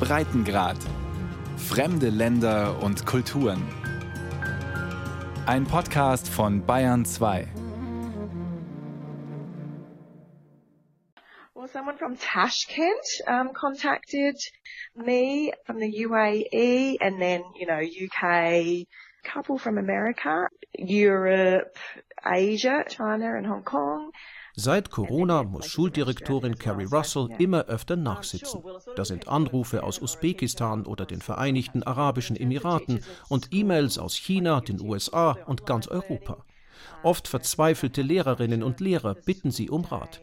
Breitengrad. Fremde Länder und Kulturen. Ein Podcast von Bayern 2. Well, someone from Tashkent um, contacted me from the UAE and then, you know, UK, couple from America, Europe, Asia, China and Hong Kong. Seit Corona muss Schuldirektorin Carrie Russell immer öfter nachsitzen. Da sind Anrufe aus Usbekistan oder den Vereinigten Arabischen Emiraten und E-Mails aus China, den USA und ganz Europa. Oft verzweifelte Lehrerinnen und Lehrer bitten sie um Rat.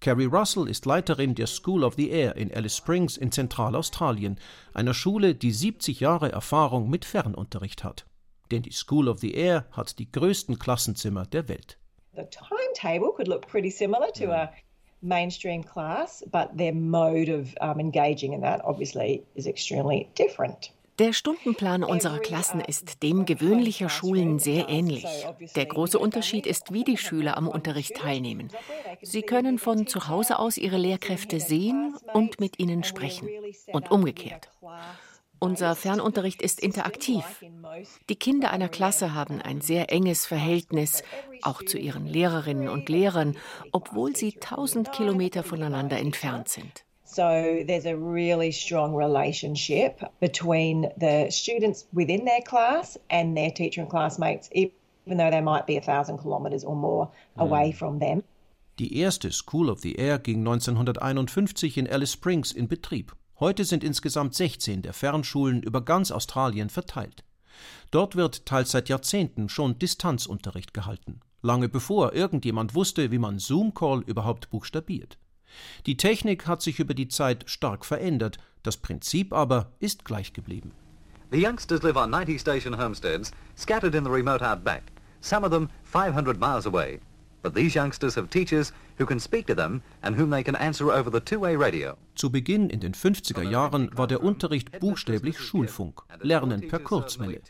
Carrie Russell ist Leiterin der School of the Air in Alice Springs in Zentralaustralien, einer Schule, die 70 Jahre Erfahrung mit Fernunterricht hat. Denn die School of the Air hat die größten Klassenzimmer der Welt. The timetable could look pretty similar to a mainstream class, but their mode of um, engaging in that obviously is extremely different. Der Stundenplan unserer Klassen ist dem gewöhnlicher Schulen sehr ähnlich. Der große Unterschied ist, wie die Schüler am Unterricht teilnehmen. Sie können von zu Hause aus ihre Lehrkräfte sehen und mit ihnen sprechen und umgekehrt. Unser Fernunterricht ist interaktiv. Die Kinder einer Klasse haben ein sehr enges Verhältnis, auch zu ihren Lehrerinnen und Lehrern, obwohl sie tausend Kilometer voneinander entfernt sind. So there's a really strong relationship between the students within their class and their teacher and classmates, even though they might be a thousand kilometers or more away from them. Die erste School of the Air ging 1951 in Alice Springs in Betrieb. Heute sind insgesamt 16 der Fernschulen über ganz Australien verteilt. Dort wird teils seit Jahrzehnten schon Distanzunterricht gehalten, lange bevor irgendjemand wusste, wie man Zoom-Call überhaupt buchstabiert. Die Technik hat sich über die Zeit stark verändert, das Prinzip aber ist gleich geblieben. The youngsters live on 90 station homesteads scattered in the remote outback, some of them 500 miles away. But these youngsters have teachers who can speak to them and whom they can answer over the two-way radio. Zu Beginn in den 50er Jahren war der Unterricht buchstäblich Schulfunk, Lernen per Kurzwelle.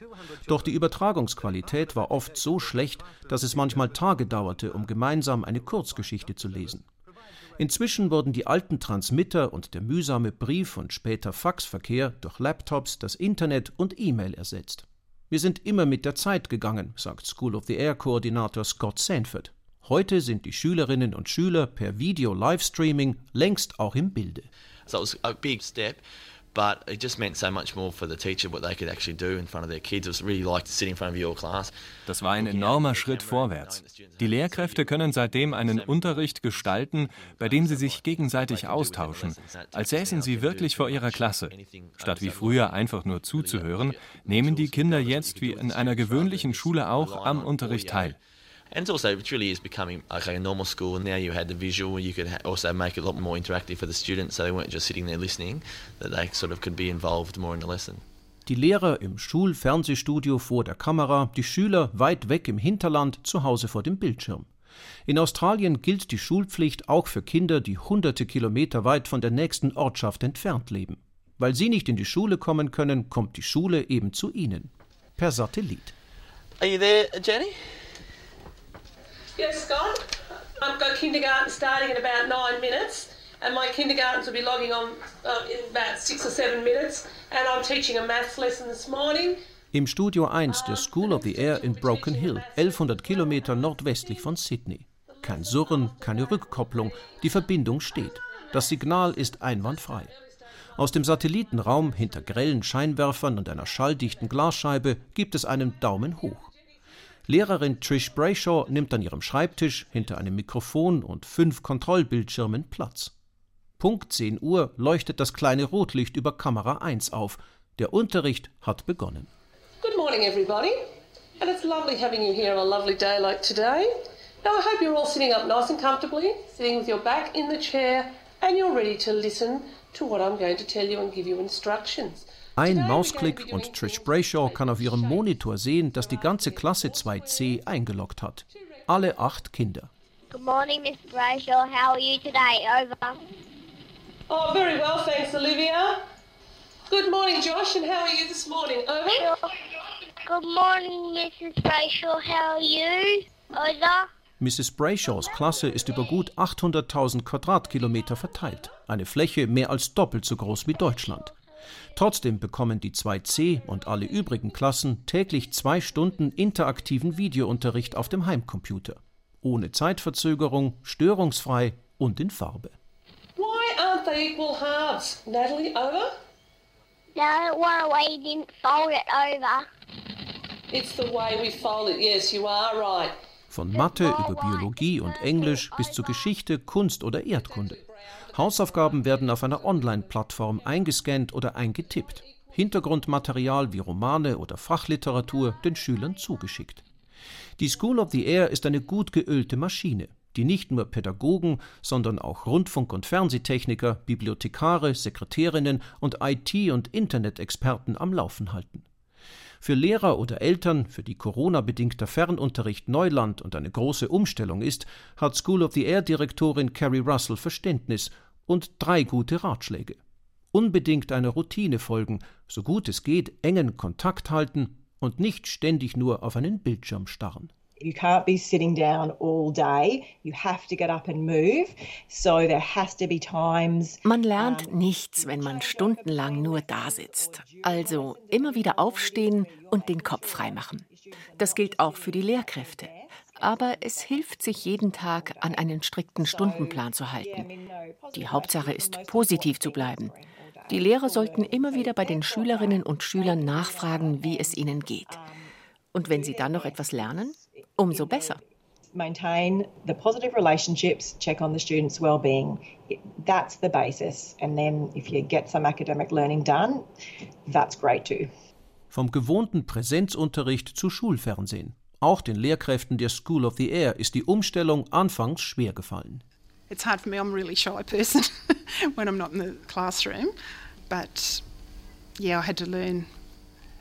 Doch die Übertragungsqualität war oft so schlecht, dass es manchmal Tage dauerte, um gemeinsam eine Kurzgeschichte zu lesen. Inzwischen wurden die alten Transmitter und der mühsame Brief- und später Faxverkehr durch Laptops, das Internet und E-Mail ersetzt. Wir sind immer mit der Zeit gegangen, sagt School of the Air Koordinator Scott Sanford. Heute sind die Schülerinnen und Schüler per Video-Livestreaming längst auch im Bilde. So it was a big step, but it just meant so much more for the teacher what they could actually do in front of their kids. It was really like to sit in front of your class. Das war ein enormer Schritt vorwärts. Die Lehrkräfte können seitdem einen Unterricht gestalten, bei dem sie sich gegenseitig austauschen, als säßen sie wirklich vor ihrer Klasse. Statt wie früher einfach nur zuzuhören, nehmen die Kinder jetzt wie in einer gewöhnlichen Schule auch am Unterricht teil. And also, it really is becoming like a normal school. Now you had the visual, you could also make it a lot more interactive for the students, so they weren't just sitting there listening, that they sort of could be involved more in the lesson. Die Lehrer im Schulfernsehstudio vor der Kamera, die Schüler weit weg im Hinterland, zu Hause vor dem Bildschirm. In Australien gilt die Schulpflicht auch für Kinder, die hunderte Kilometer weit von der nächsten Ortschaft entfernt leben. Weil sie nicht in die Schule kommen können, kommt die Schule eben zu ihnen. Per Satellit. Are you there, Jenny? Yes, Scott. I've got kindergarten starting in about nine minutes, and my kindergartens will be logging on uh, in about six or seven minutes. And I'm teaching a maths lesson this morning. Im Studio 1 der School of the Air in Broken Hill, 1100 Kilometer nordwestlich von Sydney. Kein Surren, keine Rückkopplung, die Verbindung steht. Das Signal ist einwandfrei. Aus dem Satellitenraum hinter grellen Scheinwerfern und einer schalldichten Glasscheibe gibt es einen Daumen hoch. Lehrerin Trish Brayshaw nimmt an ihrem Schreibtisch hinter einem Mikrofon und fünf Kontrollbildschirmen Platz. Punkt 10 Uhr leuchtet das kleine Rotlicht über Kamera 1 auf. Der Unterricht hat begonnen. Good morning, everybody. And it's lovely having you here on a lovely day like today. Now, I hope you're all sitting up nice and comfortably, sitting with your back in the chair, and you're ready to listen to what I'm going to tell you and give you instructions. Ein Mausklick und Trish Brayshaw kann auf ihrem Monitor sehen, dass die ganze Klasse 2C eingeloggt hat. Alle acht Kinder. Good morning, Miss Brayshaw. How are you today? Over. Oh, very well, thanks, Olivia. Good morning, Josh, and how are you this morning? Over. Good morning, Mrs. Brayshaw. How are you? Over. Mrs. Brayshaws Klasse ist über gut 800.000 Quadratkilometer verteilt, eine Fläche mehr als doppelt so groß wie Deutschland. Trotzdem bekommen die 2C und alle übrigen Klassen täglich zwei Stunden interaktiven Videounterricht auf dem Heimcomputer. Ohne Zeitverzögerung, störungsfrei und in Farbe. Why aren't they equal halves? Natalie, over? No, one way didn't fold it over. It's the way we fold it. Yes, you are right. Von Mathe über Biologie und Englisch bis zu Geschichte, Kunst oder Erdkunde. Hausaufgaben werden auf einer Online-Plattform eingescannt oder eingetippt. Hintergrundmaterial wie Romane oder Fachliteratur den Schülern zugeschickt. Die School of the Air ist eine gut geölte Maschine, die nicht nur Pädagogen, sondern auch Rundfunk- und Fernsehtechniker, Bibliothekare, Sekretärinnen und IT- und Internet-Experten am Laufen halten. Für Lehrer oder Eltern, für die Corona-bedingter Fernunterricht Neuland und eine große Umstellung ist, hat School of the Air-Direktorin Carrie Russell Verständnis und drei gute Ratschläge. Unbedingt einer Routine folgen, so gut es geht, engen Kontakt halten und nicht ständig nur auf einen Bildschirm starren. You can't be sitting down all day. You have to get up and move. So there has to be times. Man lernt nichts, wenn man stundenlang nur da sitzt. Also immer wieder aufstehen und den Kopf freimachen. Das gilt auch für die Lehrkräfte. Aber es hilft sich jeden Tag an einen strikten Stundenplan zu halten. Die Hauptsache ist, positiv zu bleiben. Die Lehrer sollten immer wieder bei den Schülerinnen und Schülern nachfragen, wie es ihnen geht. Und wenn sie dann noch etwas lernen, umso besser. Maintain the positive relationships, check on the students' well-being. That's the basis. And then if you get some academic learning done, that's great too. Vom gewohnten Präsenzunterricht zu Schulfernsehen. Auch den Lehrkräften der School of the Air ist die Umstellung anfangs schwer gefallen. It's hard for me. I'm a really shy person when I'm not in the classroom, but yeah, I had to learn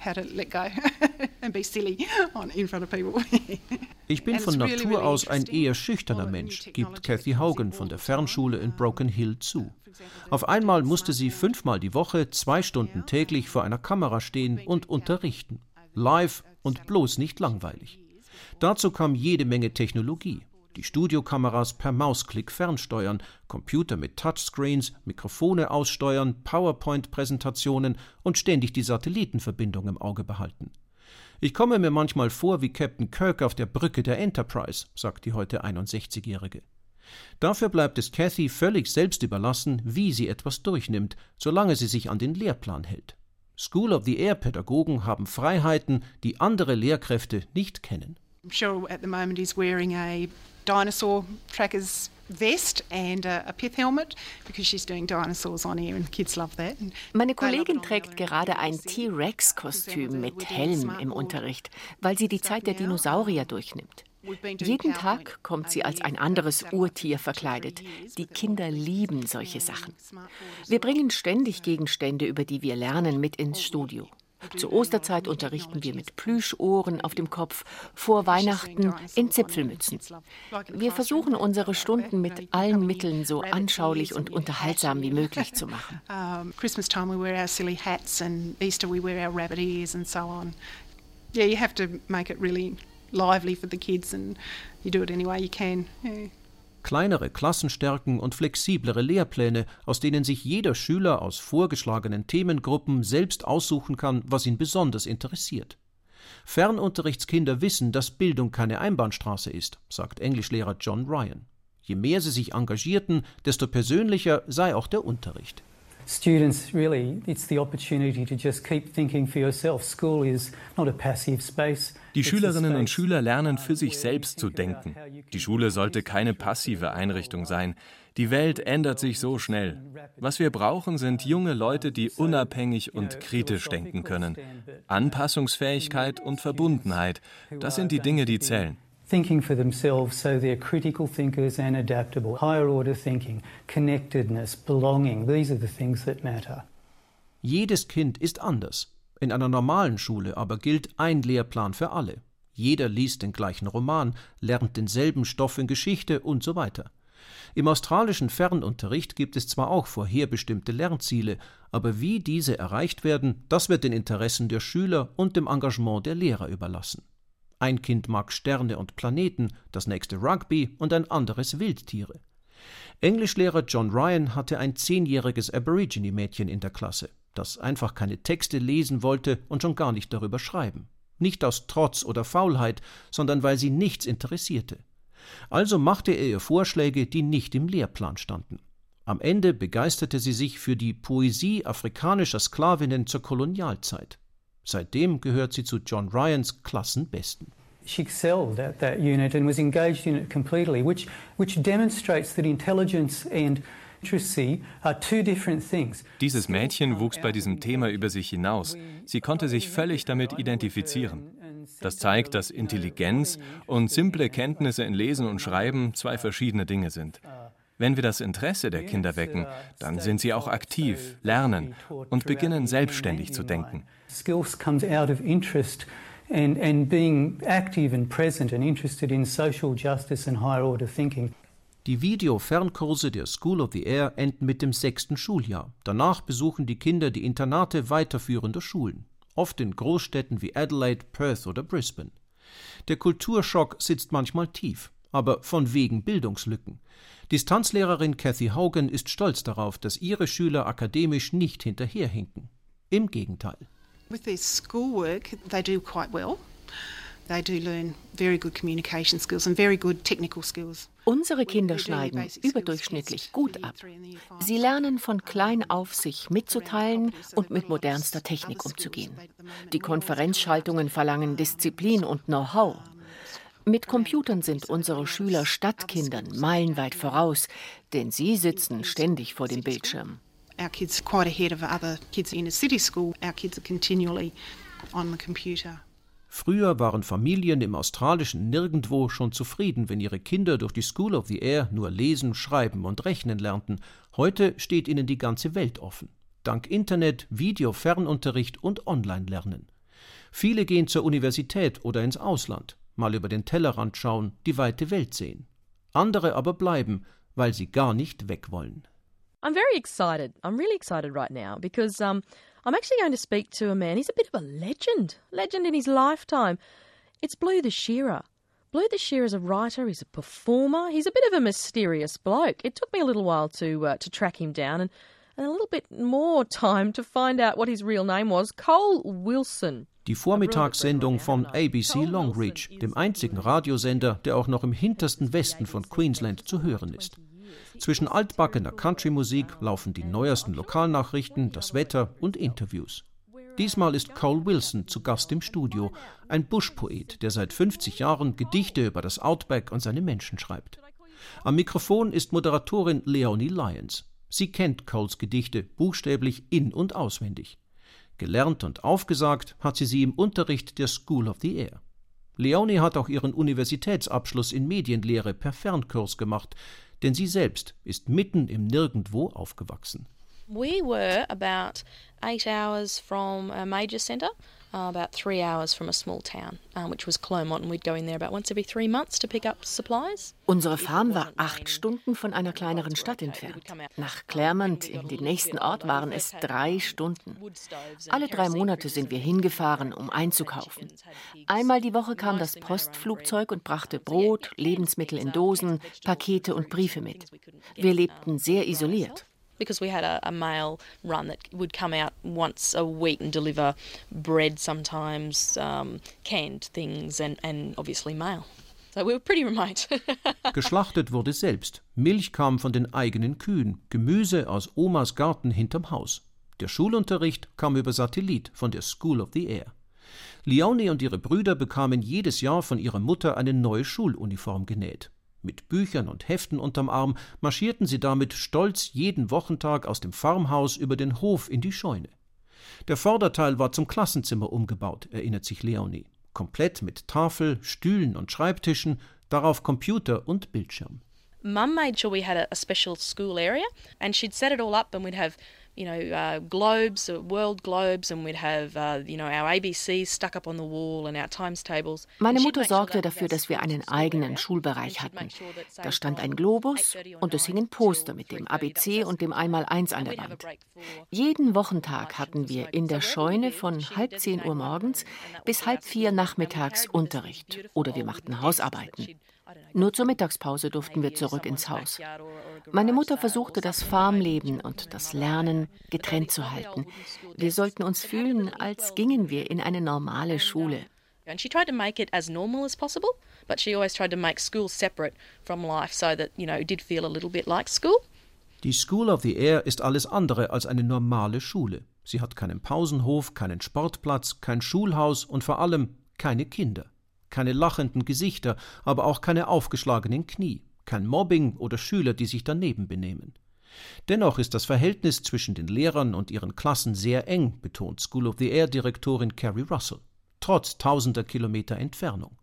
how to let go and be silly on, in front of people. Ich bin von Natur aus ein eher schüchterner Mensch, gibt Kathy Hogan von der Fernschule in Broken Hill zu. Auf einmal musste sie fünfmal die Woche, zwei Stunden täglich vor einer Kamera stehen und unterrichten. Live und bloß nicht langweilig. Dazu kam jede Menge Technologie. Die Studiokameras per Mausklick fernsteuern, Computer mit Touchscreens, Mikrofone aussteuern, PowerPoint-Präsentationen und ständig die Satellitenverbindung im Auge behalten. Ich komme mir manchmal vor wie Captain Kirk auf der Brücke der Enterprise, sagt die heute 61-Jährige. Dafür bleibt es Cathy völlig selbst überlassen, wie sie etwas durchnimmt, solange sie sich an den Lehrplan hält. School of the Air Pädagogen haben Freiheiten, die andere Lehrkräfte nicht kennen. Cheryl at the moment is wearing a dinosaur trackers vest and a, a pith helmet because she's doing dinosaurs on air and kids love that. And Meine Kollegin trägt gerade ein T-Rex-Kostüm mit Helm im Unterricht, weil sie die Zeit der Dinosaurier durchnimmt. Jeden Tag kommt sie als ein anderes Urtier verkleidet. Die Kinder lieben solche Sachen. Wir bringen ständig Gegenstände, über die wir lernen, mit ins Studio. Zur Osterzeit unterrichten wir mit Plüschohren auf dem Kopf, vor Weihnachten in Zipfelmützen. Wir versuchen unsere Stunden mit allen Mitteln so anschaulich und unterhaltsam wie möglich zu machen. Yeah, you have to make it really lively for the kids and you do it any way you can. Yeah. Kleinere Klassenstärken und flexiblere Lehrpläne, aus denen sich jeder Schüler aus vorgeschlagenen Themengruppen selbst aussuchen kann, was ihn besonders interessiert. Fernunterrichtskinder wissen, dass Bildung keine Einbahnstraße ist, sagt Englischlehrer John Ryan. Je mehr sie sich engagierten, desto persönlicher sei auch der Unterricht. Students, really, it's the opportunity to just keep thinking for yourself. School is not a passive space. Die Schülerinnen und Schüler lernen für sich selbst zu denken. Die Schule sollte keine passive Einrichtung sein. Die Welt ändert sich so schnell. Was wir brauchen, sind junge Leute, die unabhängig und kritisch denken können. Anpassungsfähigkeit und Verbundenheit, das sind die Dinge, die zählen. Thinking for themselves, so they're critical thinkers and adaptable. Higher order thinking, connectedness, belonging, these are the things that matter. Jedes Kind ist anders. In einer normalen Schule aber gilt ein Lehrplan für alle. Jeder liest den gleichen Roman, lernt denselben Stoff in Geschichte und so weiter. Im australischen Fernunterricht gibt es zwar auch vorherbestimmte Lernziele, aber wie diese erreicht werden, das wird den Interessen der Schüler und dem Engagement der Lehrer überlassen. Ein Kind mag Sterne und Planeten, das nächste Rugby und ein anderes Wildtiere. Englischlehrer John Ryan hatte ein zehnjähriges Aborigine-Mädchen in der Klasse, das einfach keine Texte lesen wollte und schon gar nicht darüber schreiben. Nicht aus Trotz oder Faulheit, sondern weil sie nichts interessierte. Also machte er ihr Vorschläge, die nicht im Lehrplan standen. Am Ende begeisterte sie sich für die Poesie afrikanischer Sklavinnen zur Kolonialzeit. Seitdem gehört sie zu John Ryans Klassenbesten. She excelled at that unit and was engaged in it completely, which, which demonstrates that intelligence and dieses Mädchen wuchs bei diesem Thema über sich hinaus. Sie konnte sich völlig damit identifizieren. Das zeigt, dass Intelligenz und simple Kenntnisse in Lesen und Schreiben zwei verschiedene Dinge sind. Wenn wir das Interesse der Kinder wecken, dann sind sie auch aktiv, lernen und beginnen selbstständig zu denken. Skills comes out of interest and, and being active and present and interested in social justice and higher order thinking. Die Video-Fernkurse der School of the Air enden mit dem sechsten Schuljahr. Danach besuchen die Kinder die Internate weiterführender Schulen, oft in Großstädten wie Adelaide, Perth oder Brisbane. Der Kulturschock sitzt manchmal tief, aber von wegen Bildungslücken. Distanzlehrerin Cathy Haugen ist stolz darauf, dass ihre Schüler akademisch nicht hinterherhinken. Im Gegenteil. With their schoolwork, they do quite well. They do learn very good communication skills and very good technical skills. Unsere Kinder schneiden überdurchschnittlich gut ab. Sie lernen von klein auf, sich mitzuteilen und mit modernster Technik umzugehen. Die Konferenzschaltungen verlangen Disziplin und Know-how. Mit Computern sind unsere Schüler Stadtkindern meilenweit voraus, denn sie sitzen ständig vor dem Bildschirm. Our kids quite ahead of other kids in a city school. Our kids are continually on the computer. Früher waren Familien im australischen Nirgendwo schon zufrieden, wenn ihre Kinder durch die School of the Air nur lesen, schreiben und rechnen lernten. Heute steht ihnen die ganze Welt offen. Dank Internet, Video, Fernunterricht und Online-Lernen. Viele gehen zur Universität oder ins Ausland, mal über den Tellerrand schauen, die weite Welt sehen. Andere aber bleiben, weil sie gar nicht weg wollen. I'm very excited. I'm really excited right now because um, I'm actually going to speak to a man. He's a bit of a legend, legend in his lifetime. It's Blue the Shearer. Blue the Shearer is a writer. He's a performer. He's a bit of a mysterious bloke. It took me a little while to uh, to track him down and, and a little bit more time to find out what his real name was. Cole Wilson. Die Vormittagssendung von ABC Longreach, dem einzigen Radiosender, der auch noch im hintersten Westen von Queensland zu hören ist. Zwischen altbackener Country-Musik laufen die neuesten Lokalnachrichten, das Wetter und Interviews. Diesmal ist Cole Wilson zu Gast im Studio, ein Buschpoet, der seit 50 Jahren Gedichte über das Outback und seine Menschen schreibt. Am Mikrofon ist Moderatorin Leonie Lyons. Sie kennt Coles Gedichte buchstäblich in- und auswendig. Gelernt und aufgesagt hat sie sie im Unterricht der School of the Air. Leonie hat auch ihren Universitätsabschluss in Medienlehre per Fernkurs gemacht, denn sie selbst ist mitten im Nirgendwo aufgewachsen. We were about eight hours from a major centre, uh, about three hours from a small town, uh, which was Clermont, and we'd go in there about once every three months to pick up supplies. Unsere Farm war acht Stunden von einer kleineren Stadt entfernt. Nach Claremont, in den nächsten Ort, waren es drei Stunden. Alle drei Monate sind wir hingefahren, um einzukaufen. Einmal die Woche kam das Postflugzeug und brachte Brot, Lebensmittel in Dosen, Pakete und Briefe mit. Wir lebten sehr isoliert. Because we had a, a, mail run that would come out once a week and deliver bread sometimes, um, canned things, and, and obviously mail. So we were pretty remote. Geschlachtet wurde selbst. Milch kam von den eigenen Kühen, Gemüse aus Omas Garten hinterm Haus. Der Schulunterricht kam über Satellit von der School of the Air. Leonie und ihre Brüder bekamen jedes Jahr von ihrer Mutter eine neue Schuluniform genäht. Mit Büchern und Heften unterm Arm marschierten sie damit stolz jeden Wochentag aus dem Farmhaus über den Hof in die Scheune. Der Vorderteil war zum Klassenzimmer umgebaut, erinnert sich Leonie. Komplett mit Tafel, Stühlen und Schreibtischen, darauf Computer und Bildschirm. Mum made sure we had a, a special school area and she'd set it all up and we'd have you know, uh, globes, uh, world globes, and we'd have, uh, you know, our ABCs stuck up on the wall and our times tables. Meine Mutter sorgte dafür, dass wir einen eigenen Schulbereich hatten. Da stand ein Globus und es hingen Poster mit dem ABC und dem Einmaleins an der Wand. Jeden Wochentag hatten wir in der Scheune von halb zehn Uhr morgens bis halb vier nachmittags Unterricht oder wir machten Hausarbeiten. Nur zur Mittagspause durften wir zurück ins Haus. Meine Mutter versuchte das Farmleben und das Lernen getrennt zu halten. Wir sollten uns fühlen, als gingen wir in eine normale Schule. And she tried to make it as normal as possible, but she always tried to make school separate from life so that, you know, it did feel a little bit like school. Die School of the Air ist alles andere als eine normale Schule. Sie hat keinen Pausenhof, keinen Sportplatz, kein Schulhaus und vor allem keine Kinder keine lachenden Gesichter, aber auch keine aufgeschlagenen Knie, kein Mobbing oder Schüler, die sich daneben benehmen. Dennoch ist das Verhältnis zwischen den Lehrern und ihren Klassen sehr eng, betont School of the Air Direktorin Carrie Russell, trotz tausender Kilometer Entfernung.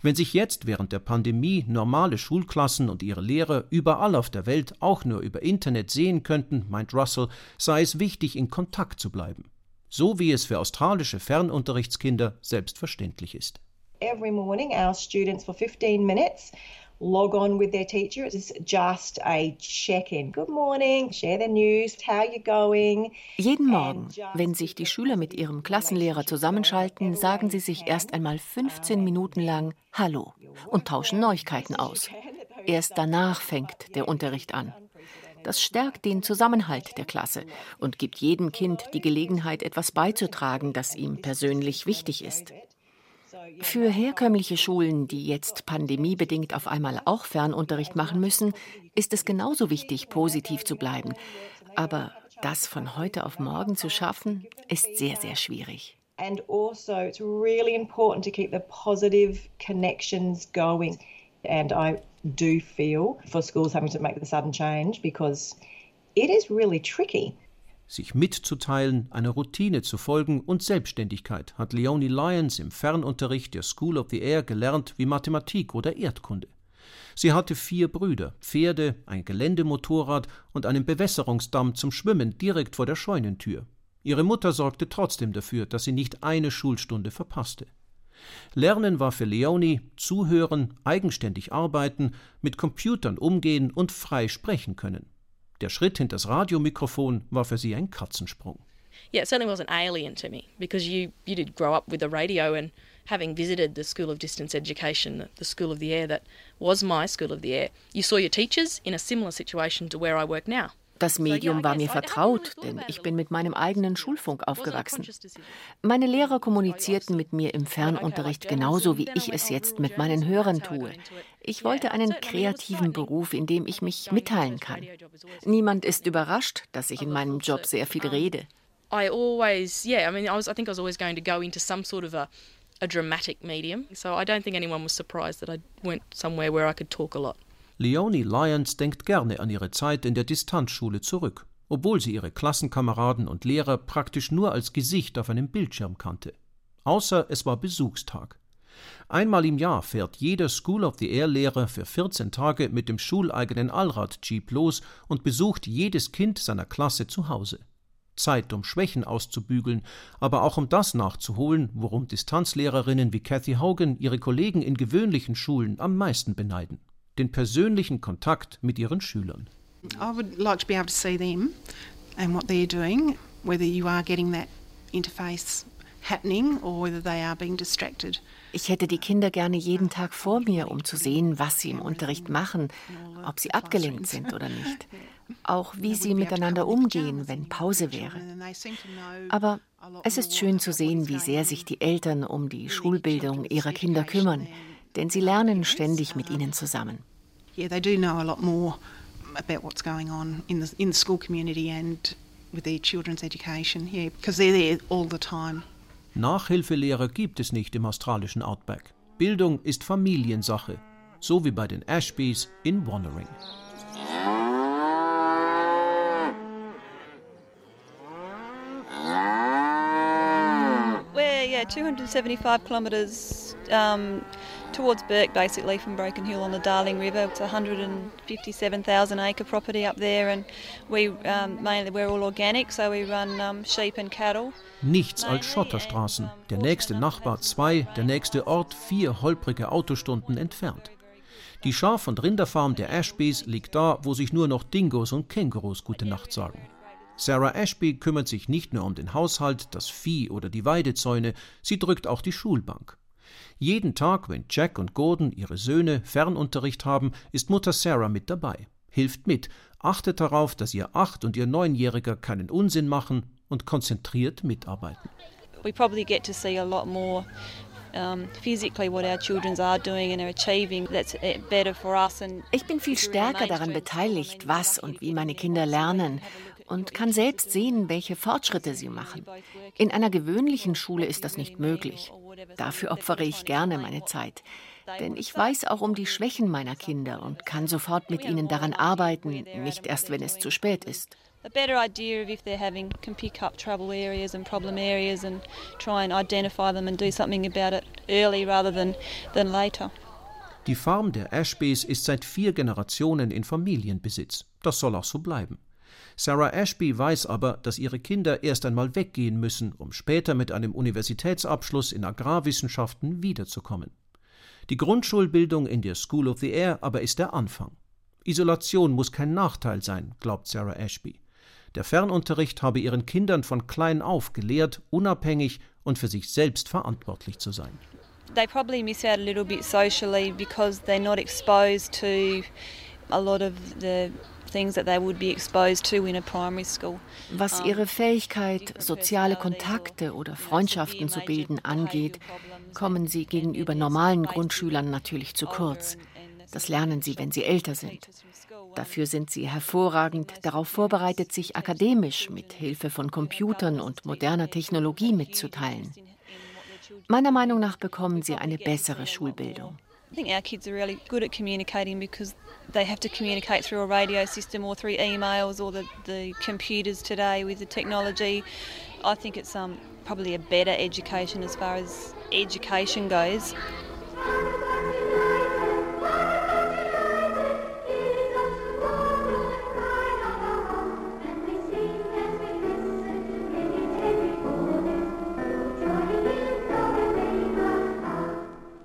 Wenn sich jetzt während der Pandemie normale Schulklassen und ihre Lehrer überall auf der Welt auch nur über Internet sehen könnten, meint Russell, sei es wichtig, in Kontakt zu bleiben. So wie es für australische Fernunterrichtskinder selbstverständlich ist. Every morning our students for 15 minutes log on with their teacher. It's just a check-in. Good morning, share the news, how you going. Jeden Morgen, wenn sich die Schüler mit ihrem Klassenlehrer zusammenschalten, sagen sie sich erst einmal 15 Minuten lang Hallo und tauschen Neuigkeiten aus. Erst danach fängt der Unterricht an. Das stärkt den Zusammenhalt der Klasse und gibt jedem Kind die Gelegenheit, etwas beizutragen, das ihm persönlich wichtig ist. Für herkömmliche Schulen, die jetzt pandemiebedingt auf einmal auch Fernunterricht machen müssen, ist es genauso wichtig, positiv zu bleiben. Aber das von heute auf morgen zu schaffen, ist sehr, sehr schwierig. And also, it's really important to keep the positive connections going. And I do feel for schools having to make the sudden change because it is really tricky sich mitzuteilen, einer Routine zu folgen und Selbstständigkeit hat Leonie Lyons im Fernunterricht der School of the Air gelernt wie Mathematik oder Erdkunde. Sie hatte vier Brüder, Pferde, ein Geländemotorrad und einen Bewässerungsdamm zum Schwimmen direkt vor der Scheunentür. Ihre Mutter sorgte trotzdem dafür, dass sie nicht eine Schulstunde verpasste. Lernen war für Leonie zuhören, eigenständig arbeiten, mit Computern umgehen und frei sprechen können. Der Schritt hinter das Radiomikrofon war für sie ein Katzensprung. Yeah, it certainly wasn't alien to me because you you did grow up with the radio and having visited the School of Distance Education, the School of the Air that was my School of the Air, you saw your teachers in a similar situation to where I work now. Das Medium war mir vertraut, denn ich bin mit meinem eigenen Schulfunk aufgewachsen. Meine Lehrer kommunizierten mit mir im Fernunterricht genauso, wie ich es jetzt mit meinen Hörern tue. Ich wollte einen kreativen Beruf, in dem ich mich mitteilen kann. Niemand ist überrascht, dass ich in meinem Job sehr viel rede. I always, yeah, I mean, I was, I think I was always going to go into some sort of a, a dramatic medium. So I don't think anyone was surprised that I went somewhere where I could talk a lot. Leonie Lyons denkt gerne an ihre Zeit in der Distanzschule zurück, obwohl sie ihre Klassenkameraden und Lehrer praktisch nur als Gesicht auf einem Bildschirm kannte. Außer es war Besuchstag. Einmal im Jahr fährt jeder School of the Air Lehrer für 14 Tage mit dem schuleigenen Allrad-Jeep los und besucht jedes Kind seiner Klasse zu Hause. Zeit, um Schwächen auszubügeln, aber auch um das nachzuholen, worum Distanzlehrerinnen wie Cathy Hogan ihre Kollegen in gewöhnlichen Schulen am meisten beneiden den persönlichen Kontakt mit ihren Schülern. I would like to be able to see them and what they're doing, whether you are getting that interface happening or whether they are being distracted. Ich hätte die Kinder gerne jeden Tag vor mir, um zu sehen, was sie im Unterricht machen, ob sie abgelenkt sind oder nicht. Auch wie sie miteinander umgehen, wenn Pause wäre. Aber es ist schön zu sehen, wie sehr sich die Eltern um die Schulbildung ihrer Kinder kümmern, denn sie lernen ständig mit ihnen zusammen. Yeah, they do know a lot more about what's going on in the in the school community and with their children's education. Yeah, because they're there all the time. Nachhilfelehrer gibt es nicht im australischen Outback. Bildung ist Familiensache, so wie bei den Ashbys in Wandering. We're yeah 275 kilometers um, towards Burke, basically from Broken Hill on the Darling River. It's a 157,000 acre property up there, and we um, mainly we're all organic, so we run um, sheep and cattle. Nichts als Schotterstraßen. Der nächste Nachbar zwei, der nächste Ort vier holprige Autostunden entfernt. Die Schaf- und Rinderfarm der Ashbys liegt da, wo sich nur noch Dingos und Kängurus gute Nacht sagen. Sarah Ashby kümmert sich nicht nur um den Haushalt, das Vieh oder die Weidezäune, sie drückt auch die Schulbank. Jeden Tag, wenn Jack und Gordon, ihre Söhne, Fernunterricht haben, ist Mutter Sarah mit dabei, hilft mit, achtet darauf, dass ihr Acht- und ihr Neunjähriger keinen Unsinn machen und konzentriert mitarbeiten. We probably get to see a lot more ich bin viel stärker daran beteiligt, was und wie meine Kinder lernen und kann selbst sehen, welche Fortschritte sie machen. In einer gewöhnlichen Schule ist das nicht möglich. Dafür opfere ich gerne meine Zeit. Denn ich weiß auch um die Schwächen meiner Kinder und kann sofort mit ihnen daran arbeiten, nicht erst, wenn es zu spät ist. a better idea of if they're having can pick up trouble areas and problem areas and try and identify them and do something about it early rather than, than later. Die Farm der Ashbys ist seit vier Generationen in Familienbesitz. Das soll auch so bleiben. Sarah Ashby weiß aber, dass ihre Kinder erst einmal weggehen müssen, um später mit einem Universitätsabschluss in Agrarwissenschaften wiederzukommen. Die Grundschulbildung in der School of the Air aber ist der Anfang. Isolation muss kein Nachteil sein, glaubt Sarah Ashby. Der Fernunterricht habe ihren Kindern von klein auf gelehrt, unabhängig und für sich selbst verantwortlich zu sein. They probably miss out a little bit socially because they're not exposed to a lot of the was ihre Fähigkeit, soziale Kontakte oder Freundschaften zu bilden angeht, kommen sie gegenüber normalen Grundschülern natürlich zu kurz. Das lernen sie, wenn sie älter sind. Dafür sind sie hervorragend darauf vorbereitet, sich akademisch mit Hilfe von Computern und moderner Technologie mitzuteilen. Meiner Meinung nach bekommen sie eine bessere Schulbildung. I think our kids are really good at communicating because they have to communicate through a radio system or through emails or the, the computers today with the technology. I think it's um, probably a better education as far as education goes.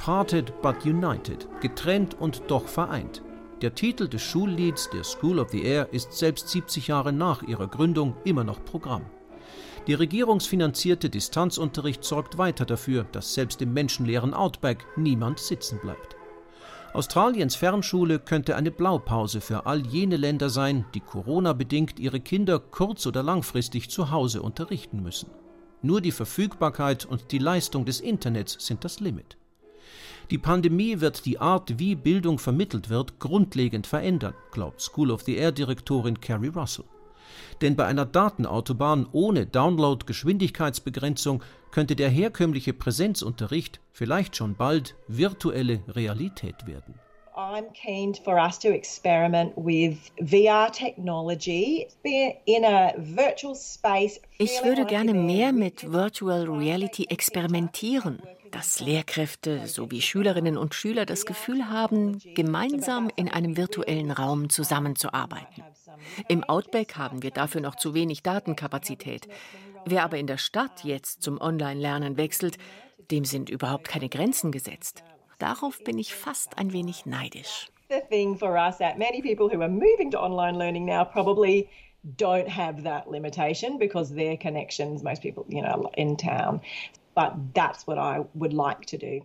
Parted but United, getrennt und doch vereint. Der Titel des Schullieds der School of the Air ist selbst 70 Jahre nach ihrer Gründung immer noch Programm. Der regierungsfinanzierte Distanzunterricht sorgt weiter dafür, dass selbst im menschenleeren Outback niemand sitzen bleibt. Australiens Fernschule könnte eine Blaupause für all jene Länder sein, die Corona-bedingt ihre Kinder kurz- oder langfristig zu Hause unterrichten müssen. Nur die Verfügbarkeit und die Leistung des Internets sind das Limit. Die Pandemie wird die Art, wie Bildung vermittelt wird, grundlegend verändern, glaubt School of the Air Direktorin Carrie Russell. Denn bei einer Datenautobahn ohne Download-Geschwindigkeitsbegrenzung könnte der herkömmliche Präsenzunterricht vielleicht schon bald virtuelle Realität werden. I'm keen for us to experiment with VR technology in a virtual space. Ich würde gerne mehr mit Virtual Reality experimentieren dass Lehrkräfte sowie Schülerinnen und Schüler das Gefühl haben, gemeinsam in einem virtuellen Raum zusammenzuarbeiten. Im Outback haben wir dafür noch zu wenig Datenkapazität. Wer aber in der Stadt jetzt zum Online-Lernen wechselt, dem sind überhaupt keine Grenzen gesetzt. Darauf bin ich fast ein wenig neidisch. The thing for us that many people who are moving to online learning now probably don't have that limitation because their connections, most people, you know, in town. But that's what I would like to do.